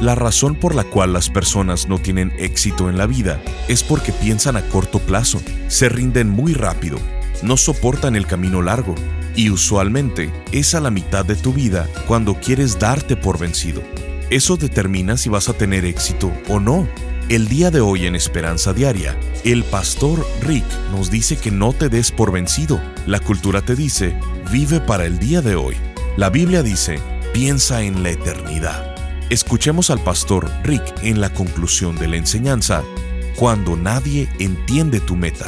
La razón por la cual las personas no tienen éxito en la vida es porque piensan a corto plazo, se rinden muy rápido, no soportan el camino largo y usualmente es a la mitad de tu vida cuando quieres darte por vencido. Eso determina si vas a tener éxito o no. El día de hoy en Esperanza Diaria, el pastor Rick nos dice que no te des por vencido. La cultura te dice, vive para el día de hoy. La Biblia dice, piensa en la eternidad. Escuchemos al pastor Rick en la conclusión de la enseñanza, cuando nadie entiende tu meta.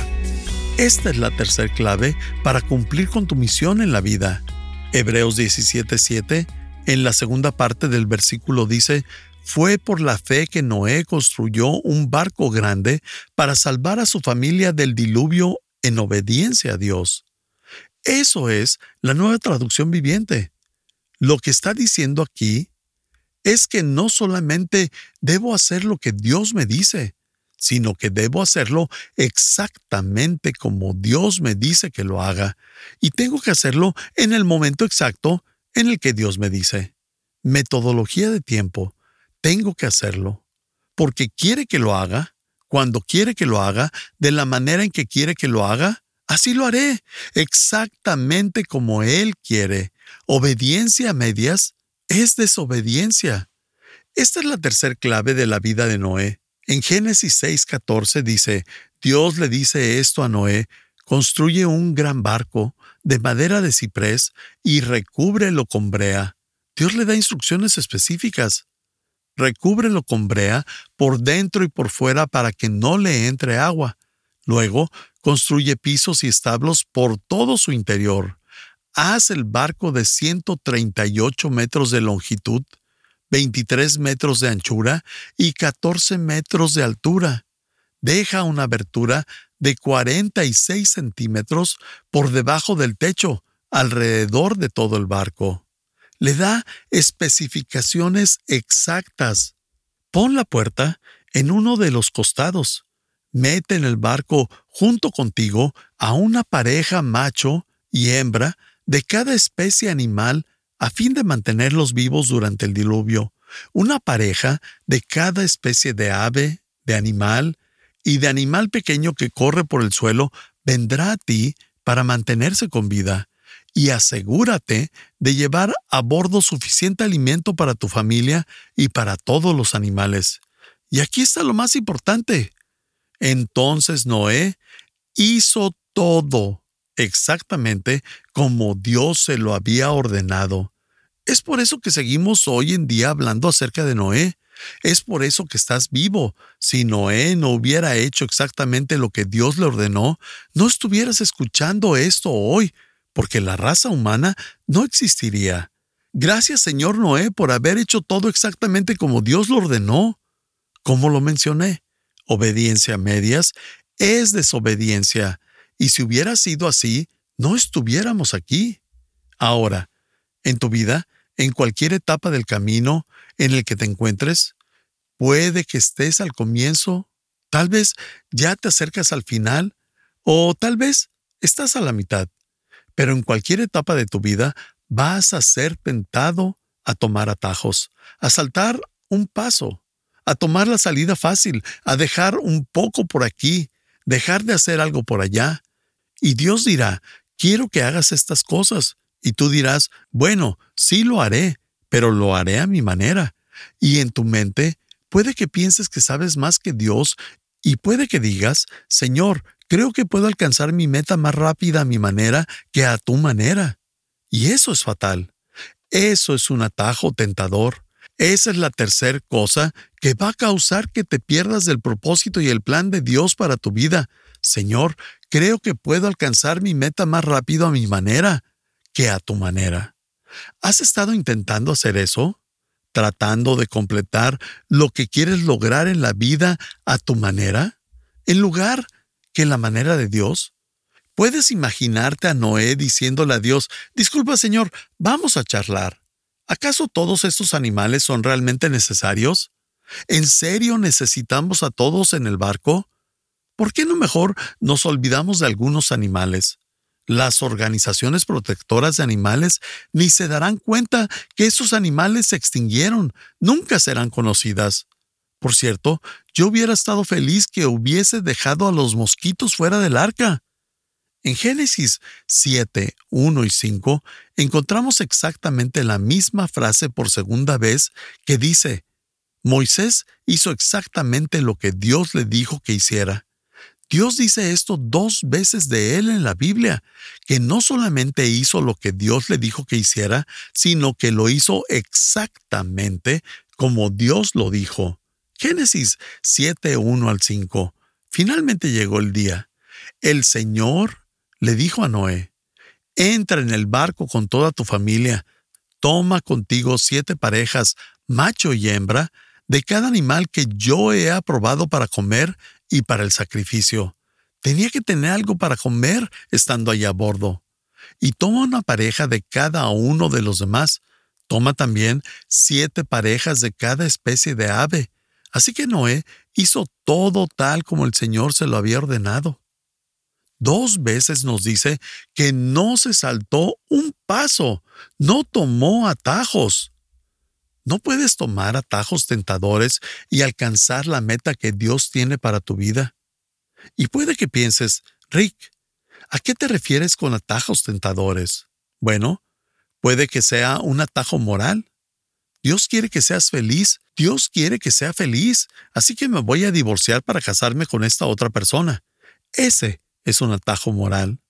Esta es la tercera clave para cumplir con tu misión en la vida. Hebreos 17:7 en la segunda parte del versículo dice, fue por la fe que Noé construyó un barco grande para salvar a su familia del diluvio en obediencia a Dios. Eso es la nueva traducción viviente. Lo que está diciendo aquí es que no solamente debo hacer lo que Dios me dice, sino que debo hacerlo exactamente como Dios me dice que lo haga, y tengo que hacerlo en el momento exacto en el que Dios me dice, metodología de tiempo, tengo que hacerlo, porque quiere que lo haga, cuando quiere que lo haga, de la manera en que quiere que lo haga, así lo haré, exactamente como Él quiere. Obediencia a medias es desobediencia. Esta es la tercera clave de la vida de Noé. En Génesis 6:14 dice, Dios le dice esto a Noé, construye un gran barco de madera de ciprés y recúbrelo con brea. Dios le da instrucciones específicas. Recúbrelo con brea por dentro y por fuera para que no le entre agua. Luego, construye pisos y establos por todo su interior. Haz el barco de 138 metros de longitud, 23 metros de anchura y 14 metros de altura. Deja una abertura de 46 centímetros por debajo del techo, alrededor de todo el barco. Le da especificaciones exactas. Pon la puerta en uno de los costados. Mete en el barco junto contigo a una pareja macho y hembra de cada especie animal a fin de mantenerlos vivos durante el diluvio, una pareja de cada especie de ave, de animal, y de animal pequeño que corre por el suelo vendrá a ti para mantenerse con vida, y asegúrate de llevar a bordo suficiente alimento para tu familia y para todos los animales. Y aquí está lo más importante. Entonces Noé hizo todo exactamente como Dios se lo había ordenado. Es por eso que seguimos hoy en día hablando acerca de Noé, es por eso que estás vivo. Si Noé no hubiera hecho exactamente lo que Dios le ordenó, no estuvieras escuchando esto hoy, porque la raza humana no existiría. Gracias Señor Noé por haber hecho todo exactamente como Dios lo ordenó. Como lo mencioné, obediencia a medias es desobediencia, y si hubiera sido así, no estuviéramos aquí. Ahora, en tu vida, en cualquier etapa del camino en el que te encuentres, puede que estés al comienzo, tal vez ya te acercas al final o tal vez estás a la mitad, pero en cualquier etapa de tu vida vas a ser tentado a tomar atajos, a saltar un paso, a tomar la salida fácil, a dejar un poco por aquí, dejar de hacer algo por allá. Y Dios dirá, quiero que hagas estas cosas, y tú dirás, bueno, sí lo haré, pero lo haré a mi manera. Y en tu mente puede que pienses que sabes más que Dios y puede que digas, Señor, creo que puedo alcanzar mi meta más rápida a mi manera que a tu manera. Y eso es fatal. Eso es un atajo tentador. Esa es la tercera cosa que va a causar que te pierdas del propósito y el plan de Dios para tu vida. Señor, creo que puedo alcanzar mi meta más rápido a mi manera que a tu manera. ¿Has estado intentando hacer eso? tratando de completar lo que quieres lograr en la vida a tu manera, en lugar que la manera de Dios? ¿Puedes imaginarte a Noé diciéndole a Dios, disculpa Señor, vamos a charlar? ¿Acaso todos estos animales son realmente necesarios? ¿En serio necesitamos a todos en el barco? ¿Por qué no mejor nos olvidamos de algunos animales? Las organizaciones protectoras de animales ni se darán cuenta que esos animales se extinguieron, nunca serán conocidas. Por cierto, yo hubiera estado feliz que hubiese dejado a los mosquitos fuera del arca. En Génesis 7, 1 y 5 encontramos exactamente la misma frase por segunda vez que dice, Moisés hizo exactamente lo que Dios le dijo que hiciera. Dios dice esto dos veces de él en la Biblia, que no solamente hizo lo que Dios le dijo que hiciera, sino que lo hizo exactamente como Dios lo dijo. Génesis 7, 1 al 5. Finalmente llegó el día. El Señor le dijo a Noé, entra en el barco con toda tu familia, toma contigo siete parejas, macho y hembra, de cada animal que yo he aprobado para comer y para el sacrificio. Tenía que tener algo para comer estando allá a bordo. Y toma una pareja de cada uno de los demás. Toma también siete parejas de cada especie de ave. Así que Noé hizo todo tal como el Señor se lo había ordenado. Dos veces nos dice que no se saltó un paso, no tomó atajos. No puedes tomar atajos tentadores y alcanzar la meta que Dios tiene para tu vida. Y puede que pienses, Rick, ¿a qué te refieres con atajos tentadores? Bueno, puede que sea un atajo moral. Dios quiere que seas feliz, Dios quiere que sea feliz, así que me voy a divorciar para casarme con esta otra persona. Ese es un atajo moral.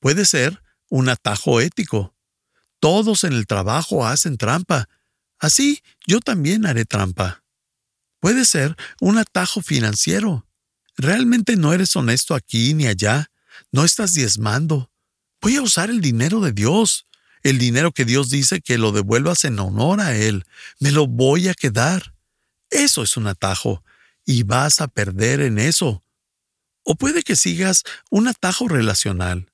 Puede ser un atajo ético. Todos en el trabajo hacen trampa, Así yo también haré trampa. Puede ser un atajo financiero. Realmente no eres honesto aquí ni allá. No estás diezmando. Voy a usar el dinero de Dios. El dinero que Dios dice que lo devuelvas en honor a Él. Me lo voy a quedar. Eso es un atajo. Y vas a perder en eso. O puede que sigas un atajo relacional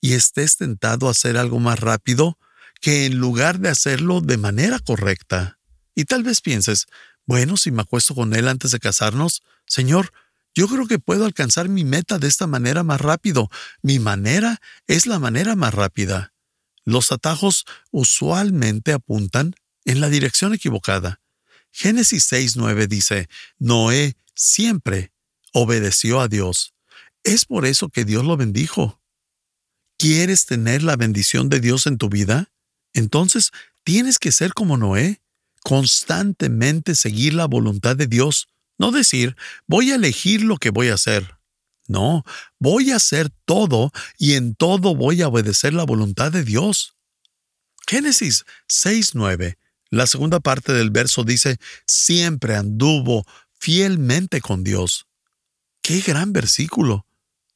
y estés tentado a hacer algo más rápido que en lugar de hacerlo de manera correcta. Y tal vez pienses, bueno, si me acuesto con él antes de casarnos, Señor, yo creo que puedo alcanzar mi meta de esta manera más rápido. Mi manera es la manera más rápida. Los atajos usualmente apuntan en la dirección equivocada. Génesis 6.9 dice, Noé siempre obedeció a Dios. Es por eso que Dios lo bendijo. ¿Quieres tener la bendición de Dios en tu vida? Entonces, tienes que ser como Noé, constantemente seguir la voluntad de Dios, no decir, voy a elegir lo que voy a hacer. No, voy a hacer todo y en todo voy a obedecer la voluntad de Dios. Génesis 6.9, la segunda parte del verso dice, siempre anduvo fielmente con Dios. Qué gran versículo.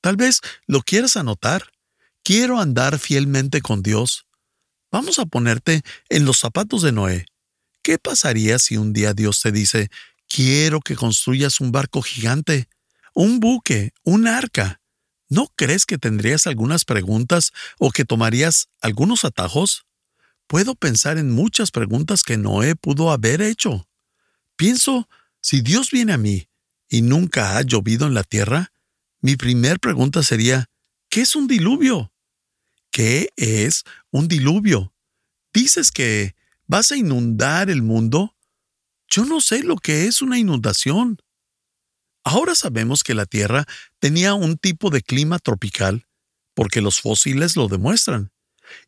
Tal vez lo quieras anotar. Quiero andar fielmente con Dios. Vamos a ponerte en los zapatos de Noé. ¿Qué pasaría si un día Dios te dice, quiero que construyas un barco gigante, un buque, un arca? ¿No crees que tendrías algunas preguntas o que tomarías algunos atajos? Puedo pensar en muchas preguntas que Noé pudo haber hecho. Pienso, si Dios viene a mí y nunca ha llovido en la tierra, mi primer pregunta sería, ¿qué es un diluvio? ¿Qué es un diluvio? ¿Dices que vas a inundar el mundo? Yo no sé lo que es una inundación. Ahora sabemos que la Tierra tenía un tipo de clima tropical, porque los fósiles lo demuestran,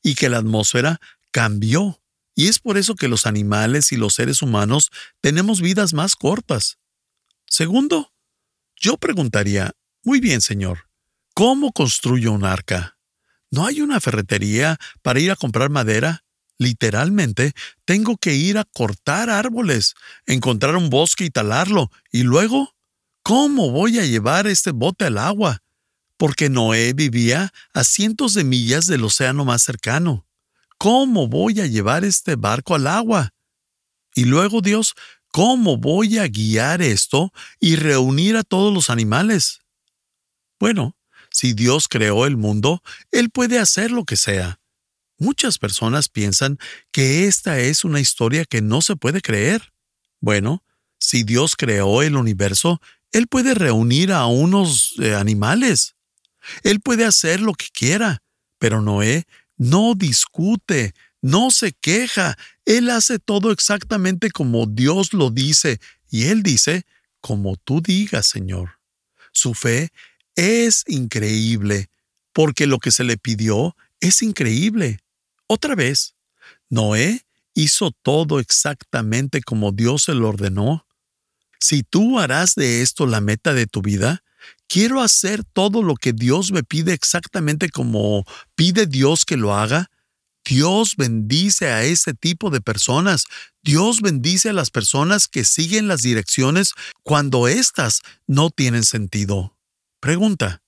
y que la atmósfera cambió, y es por eso que los animales y los seres humanos tenemos vidas más cortas. Segundo, yo preguntaría, muy bien, Señor, ¿cómo construyo un arca? ¿No hay una ferretería para ir a comprar madera? Literalmente, tengo que ir a cortar árboles, encontrar un bosque y talarlo, y luego, ¿cómo voy a llevar este bote al agua? Porque Noé vivía a cientos de millas del océano más cercano. ¿Cómo voy a llevar este barco al agua? Y luego Dios, ¿cómo voy a guiar esto y reunir a todos los animales? Bueno, si Dios creó el mundo, Él puede hacer lo que sea. Muchas personas piensan que esta es una historia que no se puede creer. Bueno, si Dios creó el universo, Él puede reunir a unos eh, animales. Él puede hacer lo que quiera, pero Noé no discute, no se queja. Él hace todo exactamente como Dios lo dice, y Él dice, como tú digas, Señor. Su fe es increíble, porque lo que se le pidió es increíble. Otra vez, Noé hizo todo exactamente como Dios se lo ordenó. Si tú harás de esto la meta de tu vida, quiero hacer todo lo que Dios me pide exactamente como pide Dios que lo haga. Dios bendice a ese tipo de personas. Dios bendice a las personas que siguen las direcciones cuando éstas no tienen sentido. Pregunta,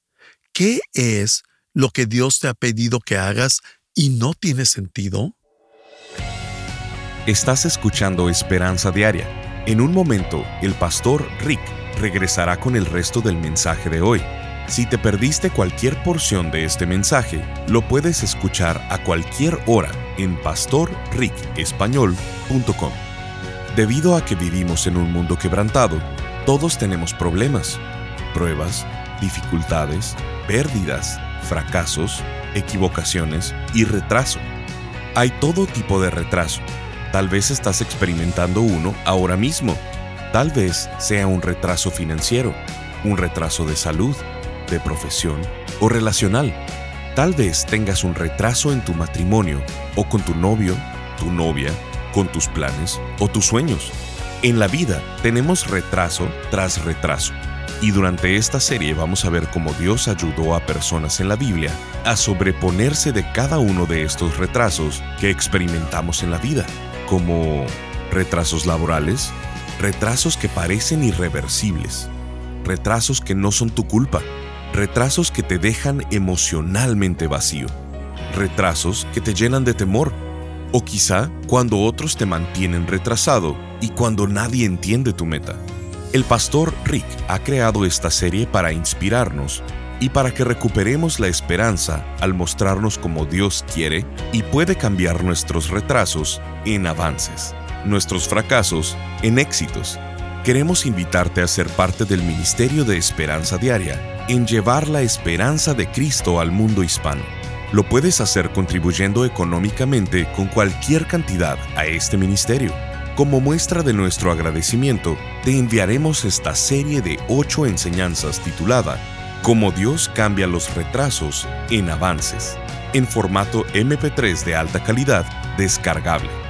¿qué es lo que Dios te ha pedido que hagas y no tiene sentido? Estás escuchando Esperanza Diaria. En un momento, el pastor Rick regresará con el resto del mensaje de hoy. Si te perdiste cualquier porción de este mensaje, lo puedes escuchar a cualquier hora en pastorricespañol.com. Debido a que vivimos en un mundo quebrantado, todos tenemos problemas, pruebas, dificultades, pérdidas, fracasos, equivocaciones y retraso. Hay todo tipo de retraso Tal vez estás experimentando uno ahora mismo. Tal vez sea un retraso financiero, un retraso de salud, de profesión o relacional. Tal vez tengas un retraso en tu matrimonio o con tu novio, tu novia, con tus planes o tus sueños. En la vida tenemos retraso tras retraso. Y durante esta serie vamos a ver cómo Dios ayudó a personas en la Biblia a sobreponerse de cada uno de estos retrasos que experimentamos en la vida como retrasos laborales, retrasos que parecen irreversibles, retrasos que no son tu culpa, retrasos que te dejan emocionalmente vacío, retrasos que te llenan de temor, o quizá cuando otros te mantienen retrasado y cuando nadie entiende tu meta. El pastor Rick ha creado esta serie para inspirarnos y para que recuperemos la esperanza al mostrarnos como Dios quiere y puede cambiar nuestros retrasos en avances, nuestros fracasos en éxitos. Queremos invitarte a ser parte del Ministerio de Esperanza Diaria en llevar la esperanza de Cristo al mundo hispano. Lo puedes hacer contribuyendo económicamente con cualquier cantidad a este ministerio. Como muestra de nuestro agradecimiento, te enviaremos esta serie de ocho enseñanzas titulada Cómo Dios cambia los retrasos en avances, en formato MP3 de alta calidad descargable.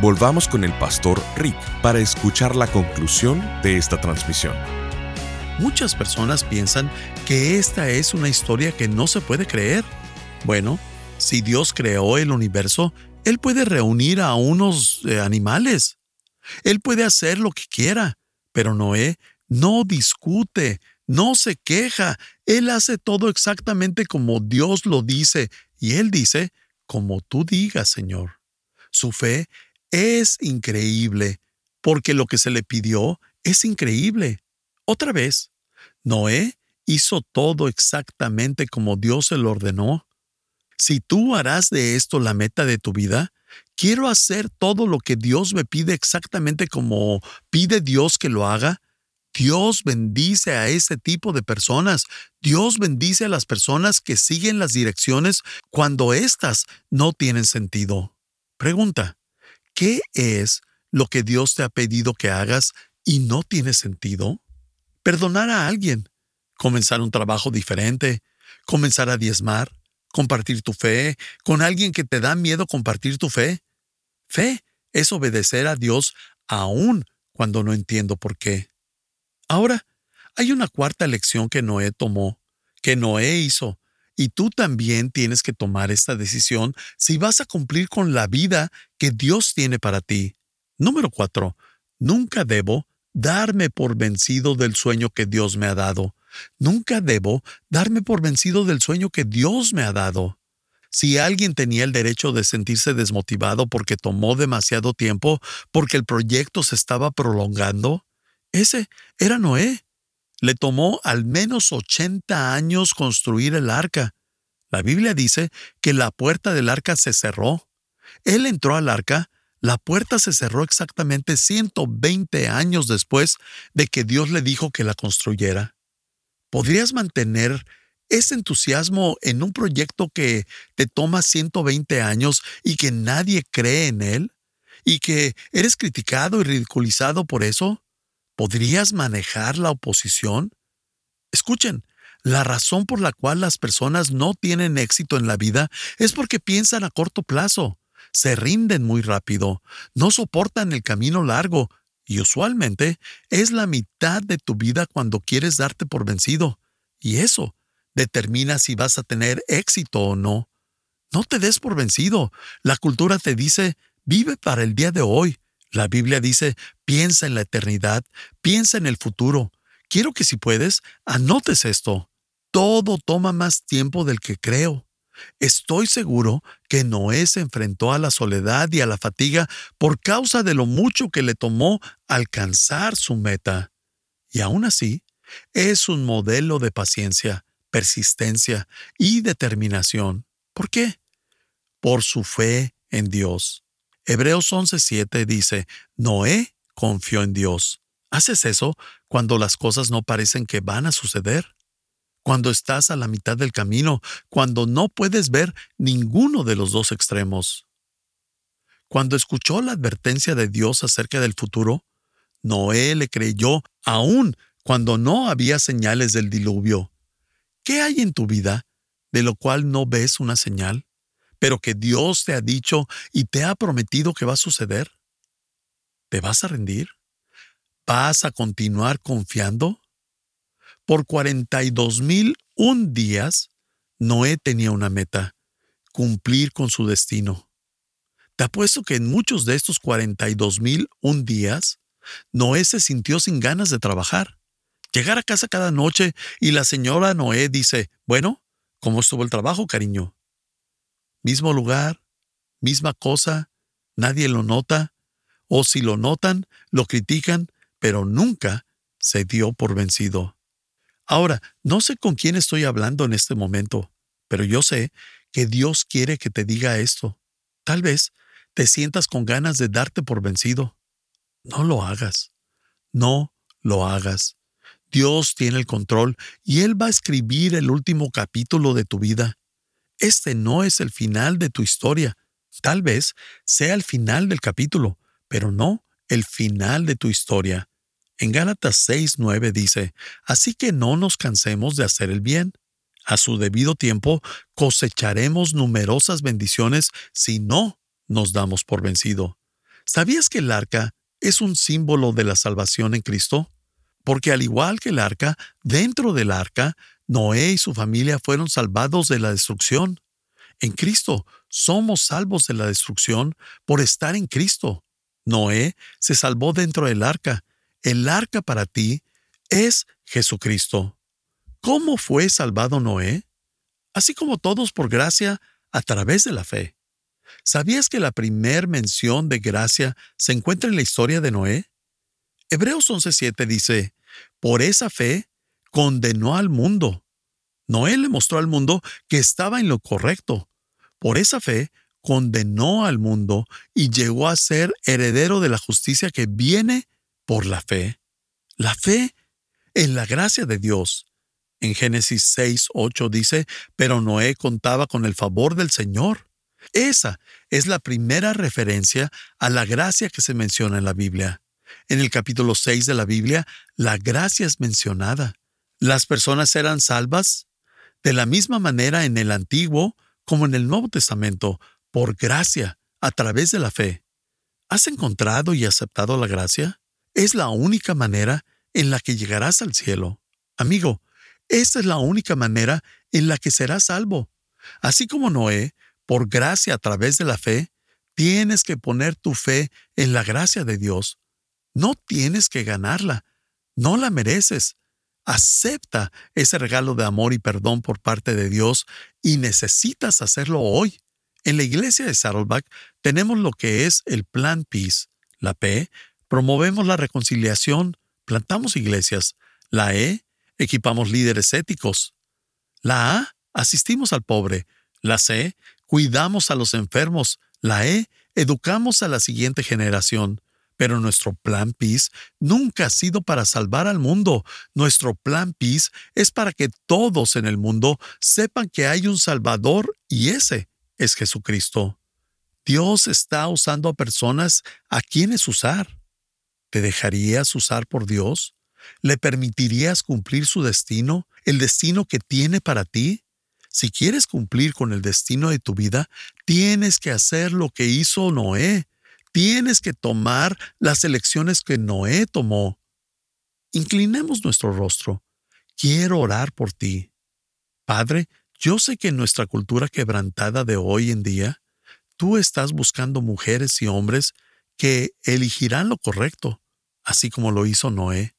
volvamos con el pastor Rick para escuchar la conclusión de esta transmisión. Muchas personas piensan que esta es una historia que no se puede creer. Bueno, si Dios creó el universo, Él puede reunir a unos eh, animales. Él puede hacer lo que quiera, pero Noé no discute, no se queja. Él hace todo exactamente como Dios lo dice y Él dice, como tú digas, Señor. Su fe es increíble, porque lo que se le pidió es increíble. Otra vez, Noé hizo todo exactamente como Dios se lo ordenó. Si tú harás de esto la meta de tu vida, quiero hacer todo lo que Dios me pide exactamente como pide Dios que lo haga, Dios bendice a ese tipo de personas. Dios bendice a las personas que siguen las direcciones cuando éstas no tienen sentido. Pregunta, ¿qué es lo que Dios te ha pedido que hagas y no tiene sentido? Perdonar a alguien, comenzar un trabajo diferente, comenzar a diezmar, compartir tu fe con alguien que te da miedo compartir tu fe. Fe es obedecer a Dios aún cuando no entiendo por qué. Ahora, hay una cuarta lección que Noé tomó, que Noé hizo, y tú también tienes que tomar esta decisión si vas a cumplir con la vida que Dios tiene para ti. Número cuatro, nunca debo darme por vencido del sueño que Dios me ha dado. Nunca debo darme por vencido del sueño que Dios me ha dado. Si alguien tenía el derecho de sentirse desmotivado porque tomó demasiado tiempo, porque el proyecto se estaba prolongando, ese era Noé. Le tomó al menos 80 años construir el arca. La Biblia dice que la puerta del arca se cerró. Él entró al arca, la puerta se cerró exactamente 120 años después de que Dios le dijo que la construyera. ¿Podrías mantener ese entusiasmo en un proyecto que te toma 120 años y que nadie cree en él? ¿Y que eres criticado y ridiculizado por eso? ¿Podrías manejar la oposición? Escuchen, la razón por la cual las personas no tienen éxito en la vida es porque piensan a corto plazo, se rinden muy rápido, no soportan el camino largo y usualmente es la mitad de tu vida cuando quieres darte por vencido. Y eso determina si vas a tener éxito o no. No te des por vencido. La cultura te dice, vive para el día de hoy. La Biblia dice, piensa en la eternidad, piensa en el futuro. Quiero que si puedes, anotes esto. Todo toma más tiempo del que creo. Estoy seguro que Noé se enfrentó a la soledad y a la fatiga por causa de lo mucho que le tomó alcanzar su meta. Y aún así, es un modelo de paciencia, persistencia y determinación. ¿Por qué? Por su fe en Dios. Hebreos 11:7 dice, Noé confió en Dios. ¿Haces eso cuando las cosas no parecen que van a suceder? cuando estás a la mitad del camino, cuando no puedes ver ninguno de los dos extremos. Cuando escuchó la advertencia de Dios acerca del futuro, Noé le creyó aún cuando no había señales del diluvio. ¿Qué hay en tu vida de lo cual no ves una señal, pero que Dios te ha dicho y te ha prometido que va a suceder? ¿Te vas a rendir? ¿Vas a continuar confiando? Por 42 mil un días, Noé tenía una meta, cumplir con su destino. Te apuesto que en muchos de estos 42 mil un días, Noé se sintió sin ganas de trabajar. Llegar a casa cada noche y la señora Noé dice, bueno, ¿cómo estuvo el trabajo, cariño? Mismo lugar, misma cosa, nadie lo nota, o si lo notan, lo critican, pero nunca se dio por vencido. Ahora, no sé con quién estoy hablando en este momento, pero yo sé que Dios quiere que te diga esto. Tal vez te sientas con ganas de darte por vencido. No lo hagas. No lo hagas. Dios tiene el control y Él va a escribir el último capítulo de tu vida. Este no es el final de tu historia. Tal vez sea el final del capítulo, pero no el final de tu historia. En Gálatas 6:9 dice, Así que no nos cansemos de hacer el bien. A su debido tiempo cosecharemos numerosas bendiciones si no nos damos por vencido. ¿Sabías que el arca es un símbolo de la salvación en Cristo? Porque al igual que el arca, dentro del arca, Noé y su familia fueron salvados de la destrucción. En Cristo somos salvos de la destrucción por estar en Cristo. Noé se salvó dentro del arca el arca para ti es Jesucristo. ¿Cómo fue salvado Noé? Así como todos por gracia a través de la fe. ¿Sabías que la primer mención de gracia se encuentra en la historia de Noé? Hebreos 11:7 dice, por esa fe condenó al mundo. Noé le mostró al mundo que estaba en lo correcto. Por esa fe condenó al mundo y llegó a ser heredero de la justicia que viene por la fe. La fe en la gracia de Dios. En Génesis 6, 8 dice, pero Noé contaba con el favor del Señor. Esa es la primera referencia a la gracia que se menciona en la Biblia. En el capítulo 6 de la Biblia, la gracia es mencionada. Las personas eran salvas de la misma manera en el Antiguo como en el Nuevo Testamento, por gracia, a través de la fe. ¿Has encontrado y aceptado la gracia? es la única manera en la que llegarás al cielo. Amigo, esta es la única manera en la que serás salvo. Así como Noé, por gracia a través de la fe, tienes que poner tu fe en la gracia de Dios. No tienes que ganarla. No la mereces. Acepta ese regalo de amor y perdón por parte de Dios y necesitas hacerlo hoy. En la iglesia de Saddleback tenemos lo que es el Plan Peace. La P, promovemos la reconciliación, plantamos iglesias. La E, equipamos líderes éticos. La A, asistimos al pobre. La C, cuidamos a los enfermos. La E, educamos a la siguiente generación. Pero nuestro plan Peace nunca ha sido para salvar al mundo. Nuestro plan Peace es para que todos en el mundo sepan que hay un Salvador y ese es Jesucristo. Dios está usando a personas a quienes usar. ¿Te dejarías usar por Dios? ¿Le permitirías cumplir su destino, el destino que tiene para ti? Si quieres cumplir con el destino de tu vida, tienes que hacer lo que hizo Noé. Tienes que tomar las elecciones que Noé tomó. Inclinemos nuestro rostro. Quiero orar por ti. Padre, yo sé que en nuestra cultura quebrantada de hoy en día, tú estás buscando mujeres y hombres que elegirán lo correcto, así como lo hizo Noé,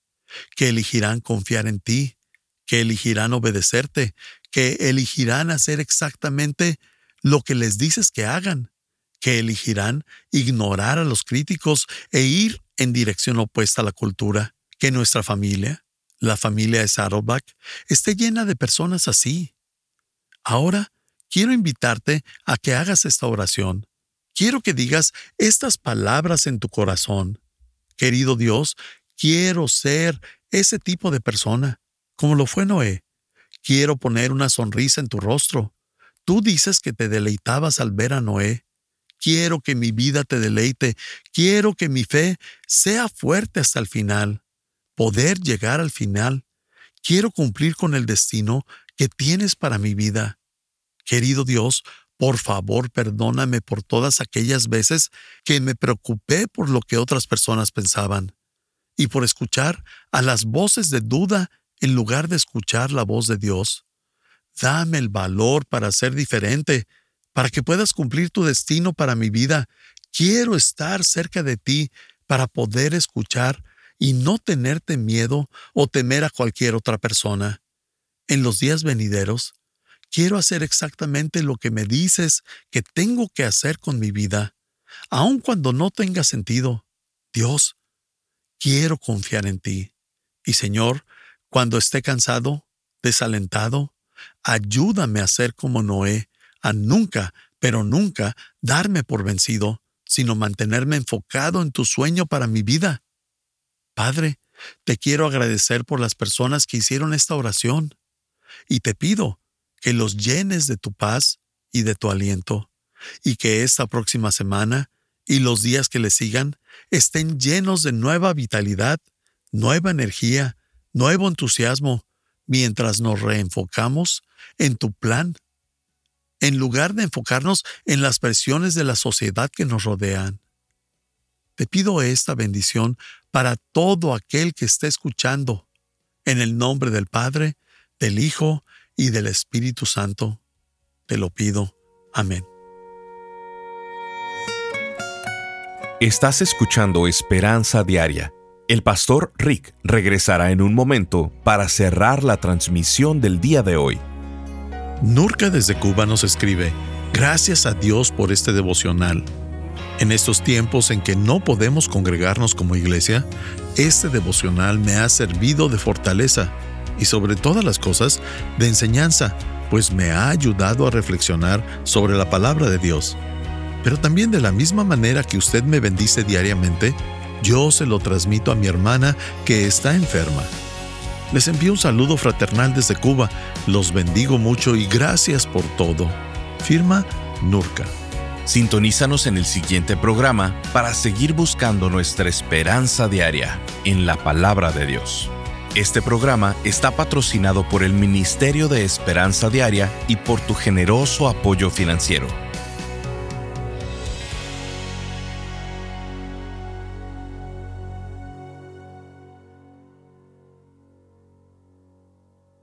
que elegirán confiar en ti, que elegirán obedecerte, que elegirán hacer exactamente lo que les dices que hagan, que elegirán ignorar a los críticos e ir en dirección opuesta a la cultura, que nuestra familia, la familia de Saddleback, esté llena de personas así. Ahora, quiero invitarte a que hagas esta oración quiero que digas estas palabras en tu corazón. Querido Dios, quiero ser ese tipo de persona, como lo fue Noé. Quiero poner una sonrisa en tu rostro. Tú dices que te deleitabas al ver a Noé. Quiero que mi vida te deleite. Quiero que mi fe sea fuerte hasta el final. Poder llegar al final. Quiero cumplir con el destino que tienes para mi vida. Querido Dios, por favor, perdóname por todas aquellas veces que me preocupé por lo que otras personas pensaban y por escuchar a las voces de duda en lugar de escuchar la voz de Dios. Dame el valor para ser diferente, para que puedas cumplir tu destino para mi vida. Quiero estar cerca de ti para poder escuchar y no tenerte miedo o temer a cualquier otra persona. En los días venideros, quiero hacer exactamente lo que me dices que tengo que hacer con mi vida, aun cuando no tenga sentido. Dios, quiero confiar en ti. Y Señor, cuando esté cansado, desalentado, ayúdame a ser como Noé, a nunca, pero nunca darme por vencido, sino mantenerme enfocado en tu sueño para mi vida. Padre, te quiero agradecer por las personas que hicieron esta oración, y te pido que los llenes de tu paz y de tu aliento, y que esta próxima semana y los días que le sigan estén llenos de nueva vitalidad, nueva energía, nuevo entusiasmo, mientras nos reenfocamos en tu plan, en lugar de enfocarnos en las presiones de la sociedad que nos rodean. Te pido esta bendición para todo aquel que esté escuchando, en el nombre del Padre, del Hijo y del Espíritu Santo. Te lo pido. Amén. Estás escuchando Esperanza Diaria. El pastor Rick regresará en un momento para cerrar la transmisión del día de hoy. Nurka desde Cuba nos escribe, gracias a Dios por este devocional. En estos tiempos en que no podemos congregarnos como iglesia, este devocional me ha servido de fortaleza y sobre todas las cosas de enseñanza, pues me ha ayudado a reflexionar sobre la palabra de Dios. Pero también de la misma manera que usted me bendice diariamente, yo se lo transmito a mi hermana que está enferma. Les envío un saludo fraternal desde Cuba, los bendigo mucho y gracias por todo. Firma Nurka. Sintonízanos en el siguiente programa para seguir buscando nuestra esperanza diaria en la palabra de Dios. Este programa está patrocinado por el Ministerio de Esperanza Diaria y por tu generoso apoyo financiero.